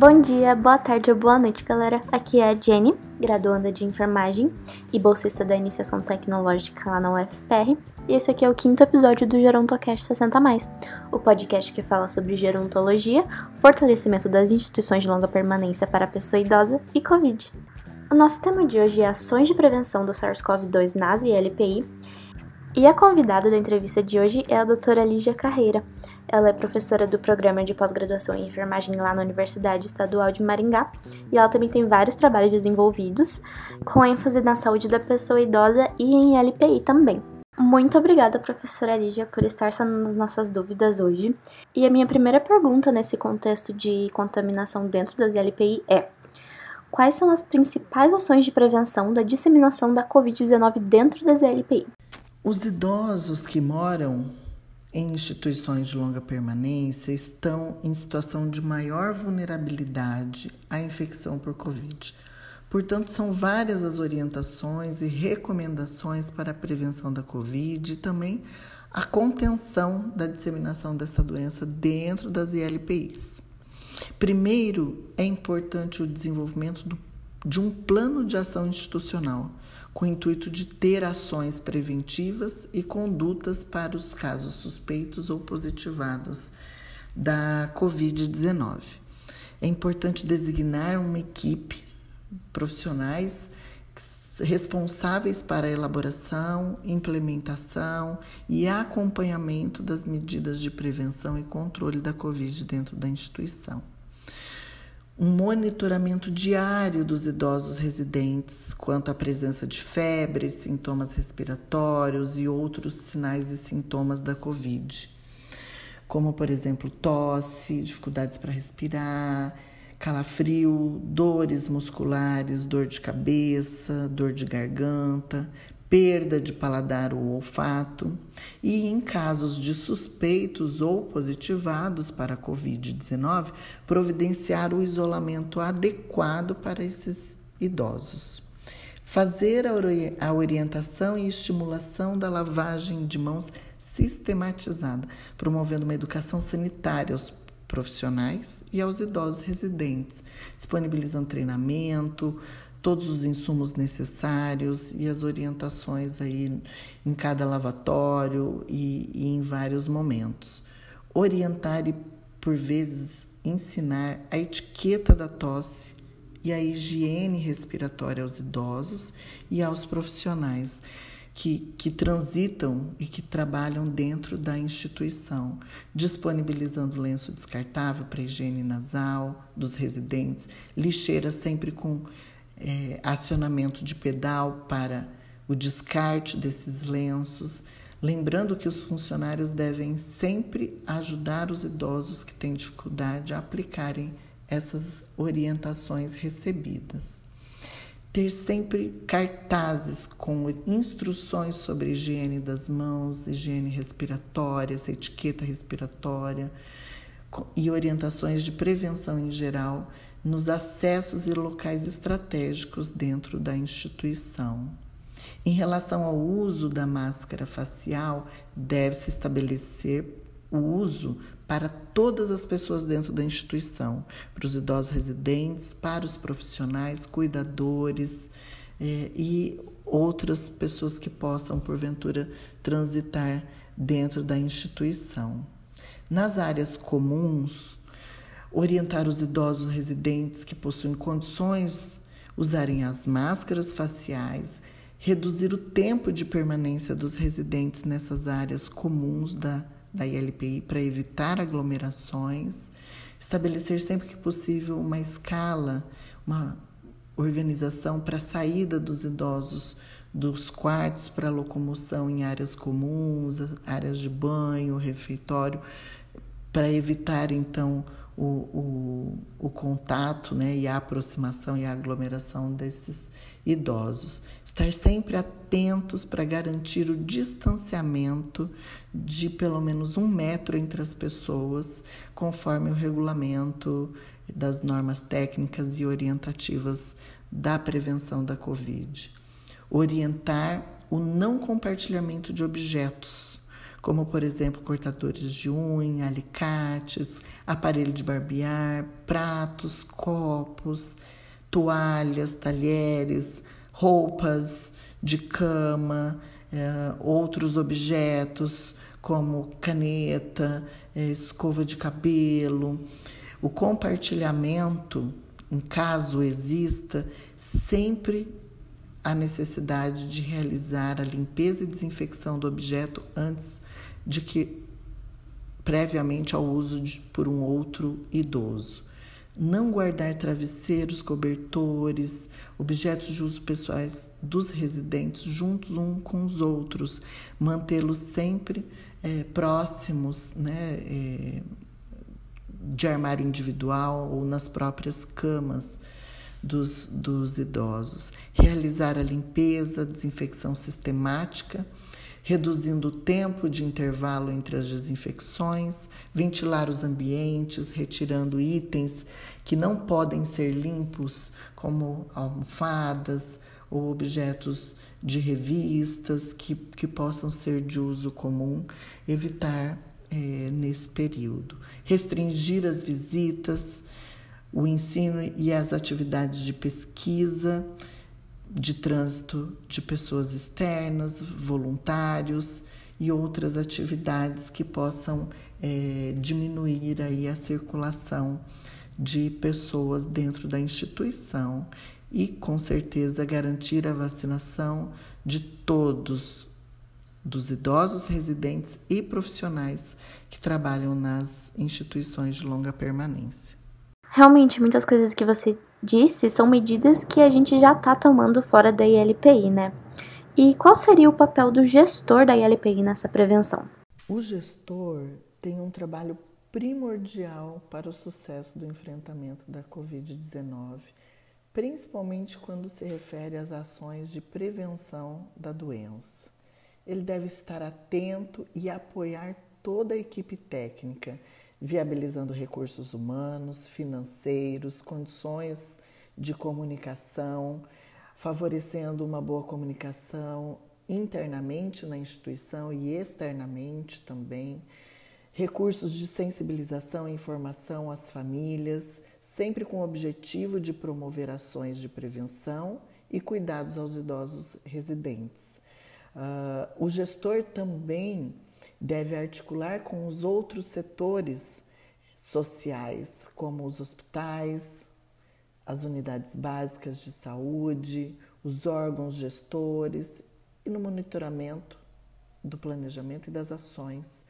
Bom dia, boa tarde ou boa noite, galera. Aqui é a Jenny, graduanda de enfermagem e bolsista da iniciação tecnológica lá na UFPR. E esse aqui é o quinto episódio do Gerontocast 60 o podcast que fala sobre gerontologia, fortalecimento das instituições de longa permanência para a pessoa idosa e Covid. O nosso tema de hoje é ações de prevenção do SARS-CoV-2 nas ILPI. E a convidada da entrevista de hoje é a doutora Lígia Carreira. Ela é professora do programa de pós-graduação em enfermagem lá na Universidade Estadual de Maringá e ela também tem vários trabalhos desenvolvidos com ênfase na saúde da pessoa idosa e em LPI também. Muito obrigada, professora Lígia, por estar sanando as nossas dúvidas hoje. E a minha primeira pergunta nesse contexto de contaminação dentro das LPI é: quais são as principais ações de prevenção da disseminação da Covid-19 dentro das LPI? Os idosos que moram em instituições de longa permanência estão em situação de maior vulnerabilidade à infecção por Covid. Portanto, são várias as orientações e recomendações para a prevenção da Covid e também a contenção da disseminação dessa doença dentro das ILPIs. Primeiro, é importante o desenvolvimento do, de um plano de ação institucional com o intuito de ter ações preventivas e condutas para os casos suspeitos ou positivados da Covid-19. É importante designar uma equipe profissionais responsáveis para a elaboração, implementação e acompanhamento das medidas de prevenção e controle da Covid dentro da instituição um monitoramento diário dos idosos residentes quanto à presença de febre, sintomas respiratórios e outros sinais e sintomas da Covid, como, por exemplo, tosse, dificuldades para respirar, calafrio, dores musculares, dor de cabeça, dor de garganta, perda de paladar ou olfato, e em casos de suspeitos ou positivados para a Covid-19, providenciar o isolamento adequado para esses idosos. Fazer a orientação e estimulação da lavagem de mãos sistematizada, promovendo uma educação sanitária aos profissionais e aos idosos residentes, disponibilizando treinamento, todos os insumos necessários e as orientações aí em cada lavatório e, e em vários momentos. Orientar e, por vezes, ensinar a etiqueta da tosse e a higiene respiratória aos idosos e aos profissionais que, que transitam e que trabalham dentro da instituição, disponibilizando lenço descartável para higiene nasal dos residentes, lixeira sempre com é, acionamento de pedal para o descarte desses lenços. Lembrando que os funcionários devem sempre ajudar os idosos que têm dificuldade a aplicarem essas orientações recebidas. Ter sempre cartazes com instruções sobre higiene das mãos, higiene respiratória, essa etiqueta respiratória e orientações de prevenção em geral nos acessos e locais estratégicos dentro da instituição. Em relação ao uso da máscara facial, deve-se estabelecer o uso para todas as pessoas dentro da instituição, para os idosos residentes, para os profissionais, cuidadores eh, e outras pessoas que possam, porventura, transitar dentro da instituição. Nas áreas comuns, orientar os idosos residentes que possuem condições usarem as máscaras faciais, reduzir o tempo de permanência dos residentes nessas áreas comuns da, da ILPI para evitar aglomerações, estabelecer sempre que possível uma escala, uma organização para a saída dos idosos dos quartos para locomoção em áreas comuns, áreas de banho, refeitório, para evitar então o, o, o contato né, e a aproximação e a aglomeração desses idosos. Estar sempre atentos para garantir o distanciamento de pelo menos um metro entre as pessoas, conforme o regulamento das normas técnicas e orientativas da prevenção da Covid. Orientar o não compartilhamento de objetos como por exemplo cortadores de unha, alicates, aparelho de barbear, pratos, copos, toalhas, talheres, roupas de cama, é, outros objetos como caneta, é, escova de cabelo. O compartilhamento, em caso exista, sempre a necessidade de realizar a limpeza e desinfecção do objeto antes de que previamente ao uso de, por um outro idoso. Não guardar travesseiros, cobertores, objetos de uso pessoais dos residentes juntos um com os outros, mantê-los sempre é, próximos, né, é, de armário individual ou nas próprias camas dos, dos idosos. Realizar a limpeza, desinfecção sistemática, reduzindo o tempo de intervalo entre as desinfecções, ventilar os ambientes, retirando itens que não podem ser limpos, como almofadas ou objetos de revistas que, que possam ser de uso comum, evitar é, nesse período. Restringir as visitas, o ensino e as atividades de pesquisa, de trânsito de pessoas externas, voluntários e outras atividades que possam é, diminuir aí a circulação de pessoas dentro da instituição e, com certeza, garantir a vacinação de todos, dos idosos residentes e profissionais que trabalham nas instituições de longa permanência. Realmente, muitas coisas que você disse são medidas que a gente já está tomando fora da ILPI, né? E qual seria o papel do gestor da ILPI nessa prevenção? O gestor tem um trabalho primordial para o sucesso do enfrentamento da Covid-19, principalmente quando se refere às ações de prevenção da doença. Ele deve estar atento e apoiar toda a equipe técnica viabilizando recursos humanos, financeiros, condições de comunicação, favorecendo uma boa comunicação internamente na instituição e externamente também, recursos de sensibilização e informação às famílias, sempre com o objetivo de promover ações de prevenção e cuidados aos idosos residentes. Uh, o gestor também deve articular com os outros setores sociais, como os hospitais, as unidades básicas de saúde, os órgãos gestores e no monitoramento do planejamento e das ações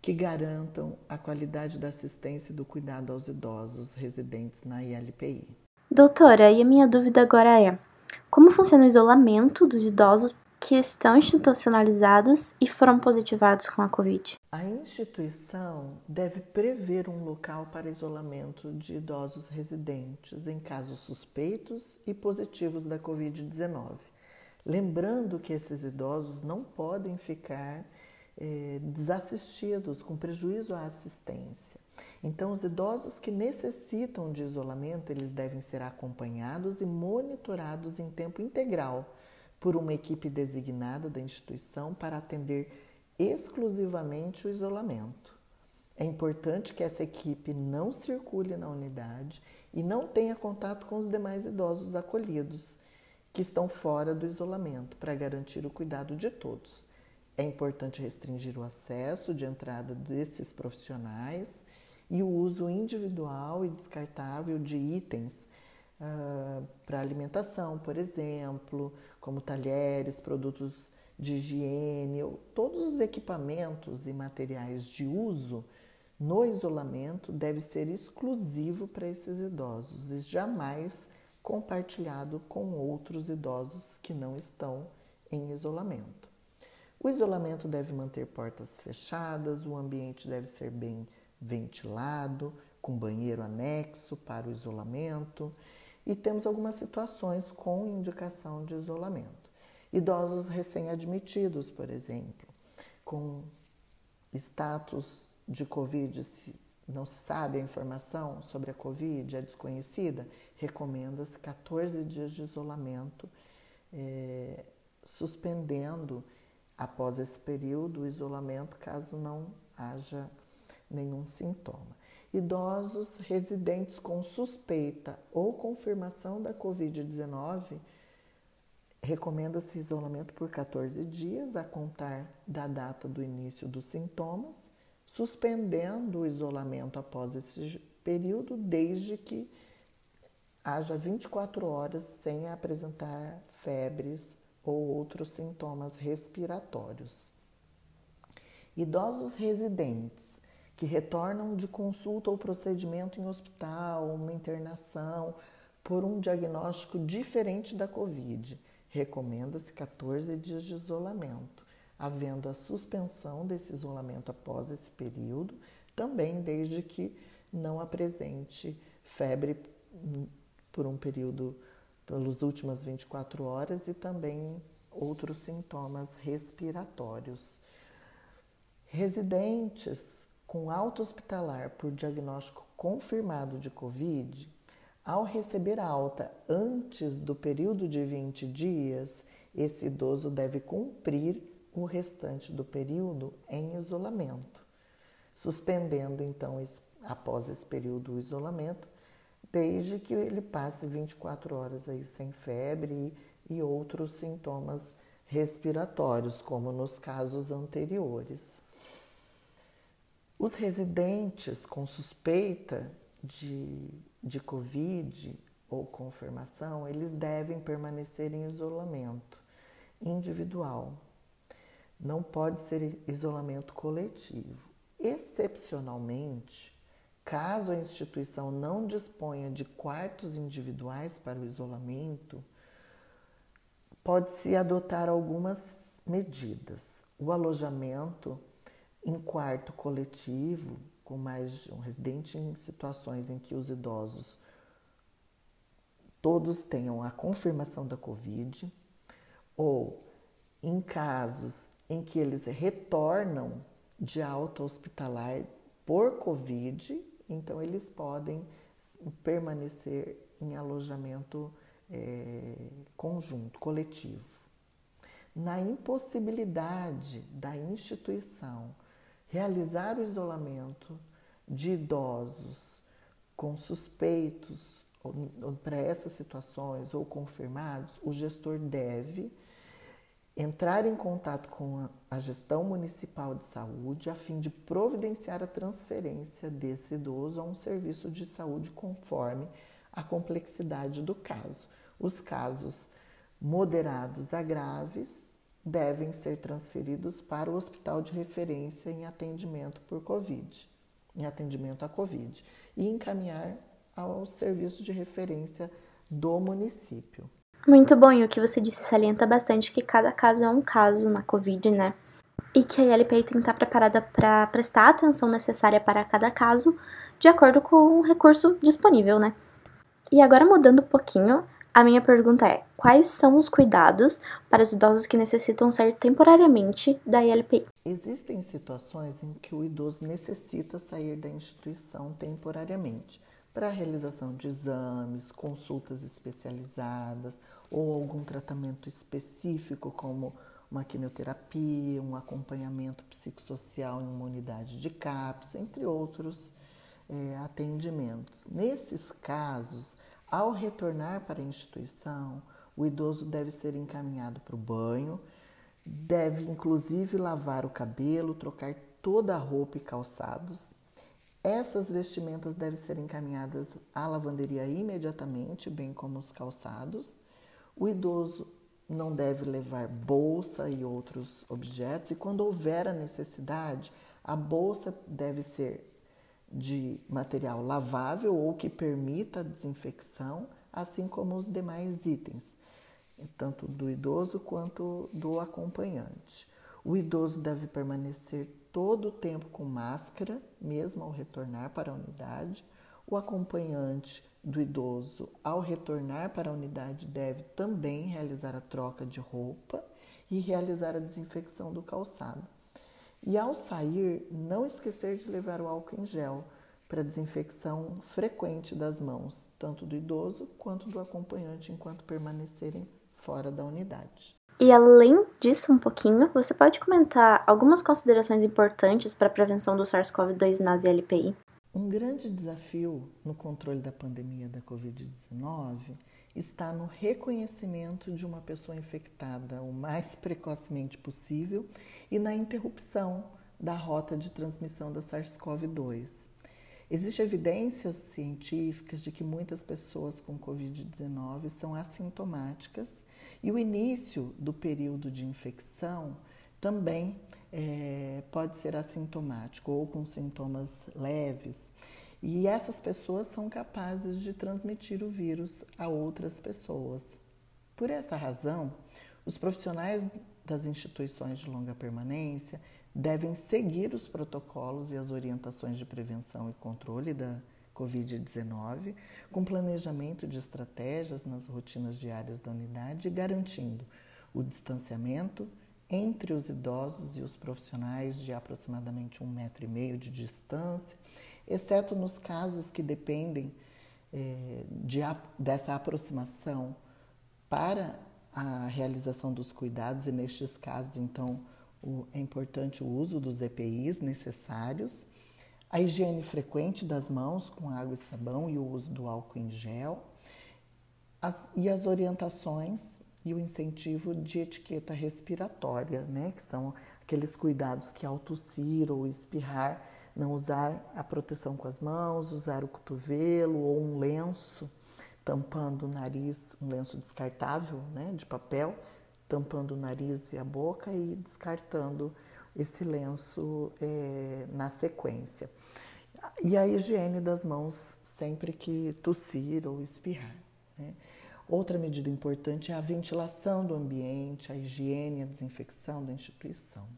que garantam a qualidade da assistência e do cuidado aos idosos residentes na ILPI. Doutora, e a minha dúvida agora é: como funciona o isolamento dos idosos que estão institucionalizados e foram positivados com a Covid? A instituição deve prever um local para isolamento de idosos residentes em casos suspeitos e positivos da Covid-19. Lembrando que esses idosos não podem ficar eh, desassistidos, com prejuízo à assistência. Então, os idosos que necessitam de isolamento, eles devem ser acompanhados e monitorados em tempo integral por uma equipe designada da instituição para atender exclusivamente o isolamento. É importante que essa equipe não circule na unidade e não tenha contato com os demais idosos acolhidos que estão fora do isolamento para garantir o cuidado de todos. É importante restringir o acesso de entrada desses profissionais e o uso individual e descartável de itens uh, para alimentação, por exemplo, como talheres, produtos de higiene, todos os equipamentos e materiais de uso no isolamento deve ser exclusivo para esses idosos e jamais compartilhado com outros idosos que não estão em isolamento. O isolamento deve manter portas fechadas, o ambiente deve ser bem ventilado, com banheiro anexo para o isolamento e temos algumas situações com indicação de isolamento. Idosos recém-admitidos, por exemplo, com status de Covid, se não se sabe a informação sobre a Covid, é desconhecida, recomenda-se 14 dias de isolamento, é, suspendendo após esse período, o isolamento, caso não haja nenhum sintoma. Idosos residentes com suspeita ou confirmação da Covid-19 recomenda-se isolamento por 14 dias a contar da data do início dos sintomas, suspendendo o isolamento após esse período, desde que haja 24 horas sem apresentar febres ou outros sintomas respiratórios. Idosos residentes que retornam de consulta ou procedimento em hospital, uma internação por um diagnóstico diferente da Covid, recomenda-se 14 dias de isolamento, havendo a suspensão desse isolamento após esse período, também desde que não apresente febre por um período, pelas últimas 24 horas e também outros sintomas respiratórios. Residentes com alta hospitalar por diagnóstico confirmado de Covid, ao receber alta antes do período de 20 dias, esse idoso deve cumprir o restante do período em isolamento, suspendendo então após esse período o isolamento desde que ele passe 24 horas aí sem febre e outros sintomas respiratórios, como nos casos anteriores. Os residentes com suspeita de, de Covid ou confirmação, eles devem permanecer em isolamento individual. Não pode ser isolamento coletivo. Excepcionalmente, Caso a instituição não disponha de quartos individuais para o isolamento, pode-se adotar algumas medidas. O alojamento em quarto coletivo, com mais de um residente em situações em que os idosos todos tenham a confirmação da Covid, ou em casos em que eles retornam de alta hospitalar por Covid então eles podem permanecer em alojamento é, conjunto, coletivo. Na impossibilidade da instituição realizar o isolamento de idosos com suspeitos para essas situações ou confirmados, o gestor deve entrar em contato com a gestão municipal de saúde a fim de providenciar a transferência desse idoso a um serviço de saúde conforme a complexidade do caso. Os casos moderados a graves devem ser transferidos para o hospital de referência em atendimento por Covid, em atendimento à Covid, e encaminhar ao serviço de referência do município. Muito bom, e o que você disse salienta bastante que cada caso é um caso na Covid, né? E que a LPI tem que estar preparada para prestar a atenção necessária para cada caso, de acordo com o recurso disponível, né? E agora mudando um pouquinho, a minha pergunta é: quais são os cuidados para os idosos que necessitam sair temporariamente da ILPI? Existem situações em que o idoso necessita sair da instituição temporariamente para a realização de exames, consultas especializadas ou algum tratamento específico, como uma quimioterapia, um acompanhamento psicossocial em uma unidade de CAPS, entre outros é, atendimentos. Nesses casos, ao retornar para a instituição, o idoso deve ser encaminhado para o banho, deve inclusive lavar o cabelo, trocar toda a roupa e calçados essas vestimentas devem ser encaminhadas à lavanderia imediatamente, bem como os calçados. O idoso não deve levar bolsa e outros objetos, e quando houver a necessidade, a bolsa deve ser de material lavável ou que permita a desinfecção, assim como os demais itens, tanto do idoso quanto do acompanhante. O idoso deve permanecer todo o tempo com máscara, mesmo ao retornar para a unidade. O acompanhante do idoso, ao retornar para a unidade, deve também realizar a troca de roupa e realizar a desinfecção do calçado. E ao sair, não esquecer de levar o álcool em gel para desinfecção frequente das mãos, tanto do idoso quanto do acompanhante, enquanto permanecerem fora da unidade. E além disso, um pouquinho, você pode comentar algumas considerações importantes para a prevenção do SARS-CoV-2 nas LPI? Um grande desafio no controle da pandemia da Covid-19 está no reconhecimento de uma pessoa infectada o mais precocemente possível e na interrupção da rota de transmissão da SARS-CoV-2. Existem evidências científicas de que muitas pessoas com Covid-19 são assintomáticas e o início do período de infecção também é, pode ser assintomático ou com sintomas leves. E essas pessoas são capazes de transmitir o vírus a outras pessoas. Por essa razão, os profissionais das instituições de longa permanência devem seguir os protocolos e as orientações de prevenção e controle da Covid-19, com planejamento de estratégias nas rotinas diárias da unidade, garantindo o distanciamento entre os idosos e os profissionais de aproximadamente um metro e meio de distância, exceto nos casos que dependem eh, de, dessa aproximação para a realização dos cuidados, e nestes casos, então, o, é importante o uso dos EPIs necessários a higiene frequente das mãos com água e sabão e o uso do álcool em gel, as, e as orientações e o incentivo de etiqueta respiratória, né, que são aqueles cuidados que ao tossir ou espirrar, não usar a proteção com as mãos, usar o cotovelo ou um lenço tampando o nariz, um lenço descartável, né, de papel, tampando o nariz e a boca e descartando esse lenço é, na sequência. E a higiene das mãos sempre que tossir ou espirrar. Né? Outra medida importante é a ventilação do ambiente, a higiene a desinfecção da instituição.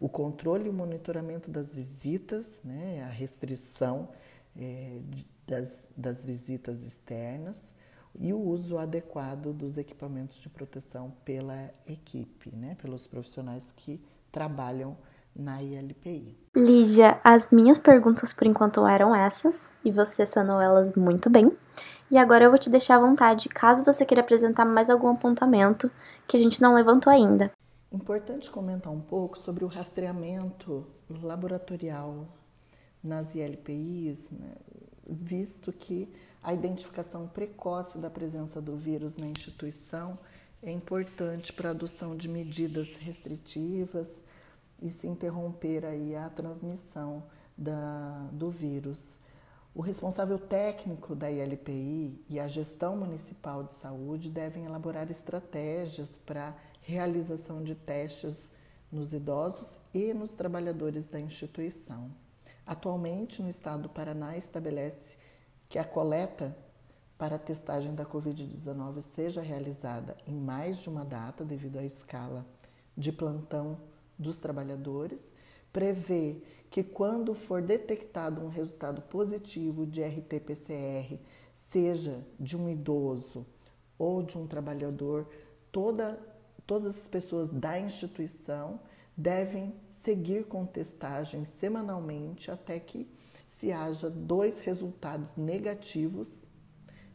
O controle e o monitoramento das visitas, né? a restrição é, das, das visitas externas e o uso adequado dos equipamentos de proteção pela equipe, né? pelos profissionais que trabalham na ILPI. Lígia, as minhas perguntas por enquanto eram essas e você sanou elas muito bem. E agora eu vou te deixar à vontade caso você queira apresentar mais algum apontamento que a gente não levantou ainda. Importante comentar um pouco sobre o rastreamento laboratorial nas ILPIs, né? visto que a identificação precoce da presença do vírus na instituição é importante para a adoção de medidas restritivas e se interromper aí a transmissão da, do vírus. O responsável técnico da ILPI e a gestão municipal de saúde devem elaborar estratégias para realização de testes nos idosos e nos trabalhadores da instituição. Atualmente, no estado do Paraná, estabelece que a coleta para a testagem da Covid-19 seja realizada em mais de uma data, devido à escala de plantão dos trabalhadores, prevê que quando for detectado um resultado positivo de RT-PCR, seja de um idoso ou de um trabalhador, toda, todas as pessoas da instituição devem seguir com testagem semanalmente até que se haja dois resultados negativos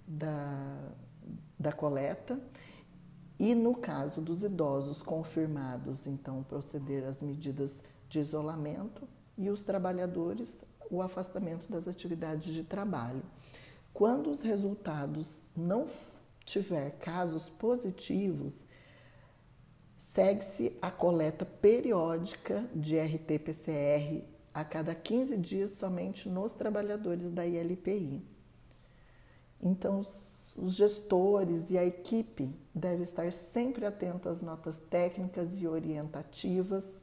da, da coleta e no caso dos idosos confirmados, então proceder às medidas de isolamento e os trabalhadores o afastamento das atividades de trabalho. Quando os resultados não tiver casos positivos, segue-se a coleta periódica de RT-PCR a cada 15 dias somente nos trabalhadores da ILPI. Então, os gestores e a equipe devem estar sempre atentos às notas técnicas e orientativas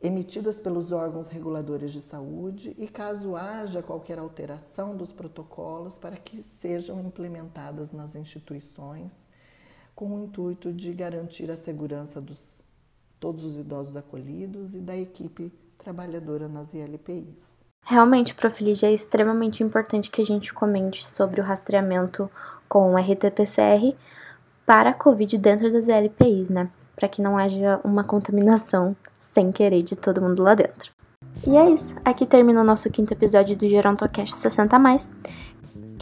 emitidas pelos órgãos reguladores de saúde e, caso haja qualquer alteração dos protocolos, para que sejam implementadas nas instituições, com o intuito de garantir a segurança dos todos os idosos acolhidos e da equipe trabalhadora nas ILPIs. Realmente, Profilígia, é extremamente importante que a gente comente sobre o rastreamento com RT-PCR para a Covid dentro das LPIs, né? Para que não haja uma contaminação sem querer de todo mundo lá dentro. E é isso. Aqui termina o nosso quinto episódio do Gerontocast 60+.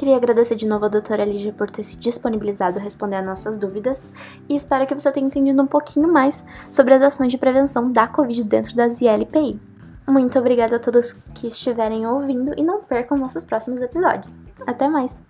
Queria agradecer de novo a doutora Lígia por ter se disponibilizado a responder a nossas dúvidas e espero que você tenha entendido um pouquinho mais sobre as ações de prevenção da Covid dentro das ILPI. Muito obrigada a todos que estiverem ouvindo e não percam nossos próximos episódios. Até mais!